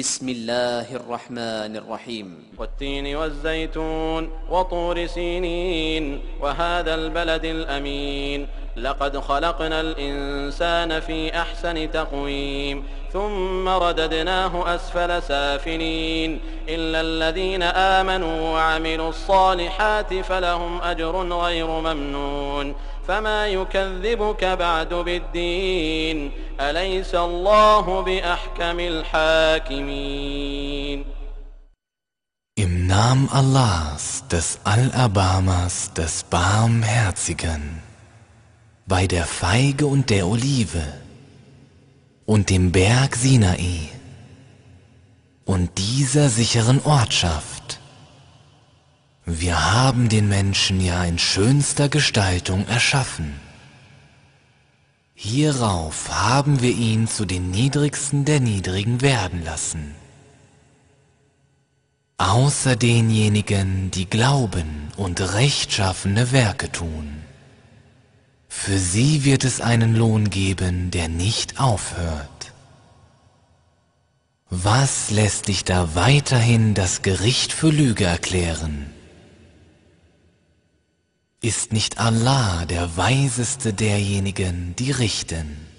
بسم الله الرحمن الرحيم. والتين والزيتون وطور سينين وهذا البلد الأمين. لقد خلقنا الإنسان في أحسن تقويم ثم رددناه أسفل سافلين. إلا الذين آمنوا وعملوا الصالحات فلهم أجر غير ممنون. فما يكذبك بعد بالدين؟ أليس الله بأحكم الحاكمين؟ Im Namen Allahs, des Allerbarmers, des Barmherzigen, bei der Feige und der Olive und dem Berg Sinai und dieser sicheren Ortschaft. Wir haben den Menschen ja in schönster Gestaltung erschaffen. Hierauf haben wir ihn zu den Niedrigsten der Niedrigen werden lassen. Außer denjenigen, die glauben und rechtschaffene Werke tun. Für sie wird es einen Lohn geben, der nicht aufhört. Was lässt dich da weiterhin das Gericht für Lüge erklären? Ist nicht Allah der Weiseste derjenigen, die richten?